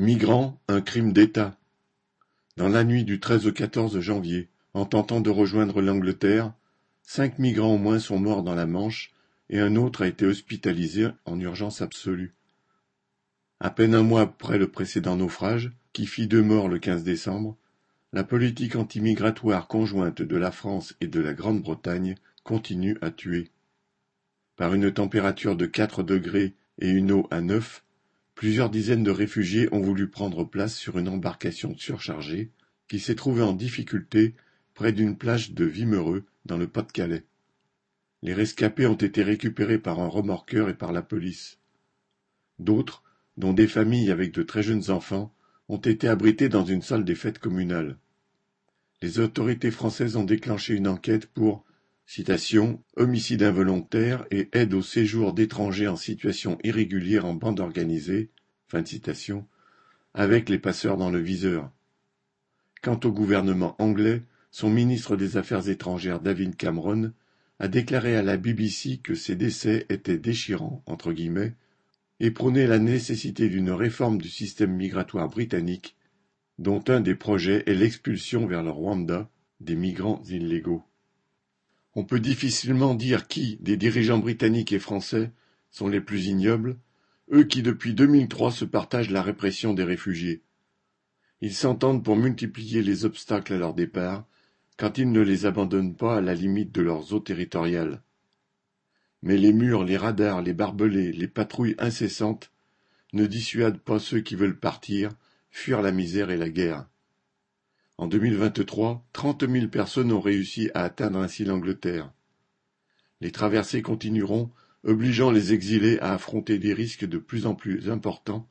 Migrants, un crime d'État. Dans la nuit du 13 au 14 janvier, en tentant de rejoindre l'Angleterre, cinq migrants au moins sont morts dans la Manche et un autre a été hospitalisé en urgence absolue. À peine un mois après le précédent naufrage, qui fit deux morts le 15 décembre, la politique antimigratoire conjointe de la France et de la Grande-Bretagne continue à tuer. Par une température de 4 degrés et une eau à neuf, Plusieurs dizaines de réfugiés ont voulu prendre place sur une embarcation surchargée qui s'est trouvée en difficulté près d'une plage de Vimereux dans le Pas-de-Calais. Les rescapés ont été récupérés par un remorqueur et par la police. D'autres, dont des familles avec de très jeunes enfants, ont été abrités dans une salle des fêtes communales. Les autorités françaises ont déclenché une enquête pour homicide involontaire et aide au séjour d'étrangers en situation irrégulière en bande organisée, avec les passeurs dans le viseur. Quant au gouvernement anglais, son ministre des Affaires étrangères David Cameron a déclaré à la BBC que ces décès étaient déchirants, entre guillemets, et prônait la nécessité d'une réforme du système migratoire britannique, dont un des projets est l'expulsion vers le Rwanda des migrants illégaux. On peut difficilement dire qui, des dirigeants britanniques et français, sont les plus ignobles, eux qui depuis 2003 se partagent la répression des réfugiés. Ils s'entendent pour multiplier les obstacles à leur départ, quand ils ne les abandonnent pas à la limite de leurs eaux territoriales. Mais les murs, les radars, les barbelés, les patrouilles incessantes ne dissuadent pas ceux qui veulent partir, fuir la misère et la guerre. En 2023, trente mille personnes ont réussi à atteindre ainsi l'Angleterre. Les traversées continueront, obligeant les exilés à affronter des risques de plus en plus importants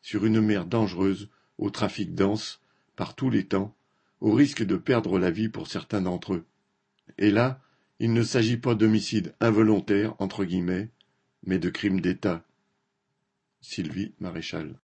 sur une mer dangereuse, au trafic dense, par tous les temps, au risque de perdre la vie pour certains d'entre eux. Et là, il ne s'agit pas d'homicide involontaire, entre guillemets, mais de crime d'État. Sylvie Maréchal.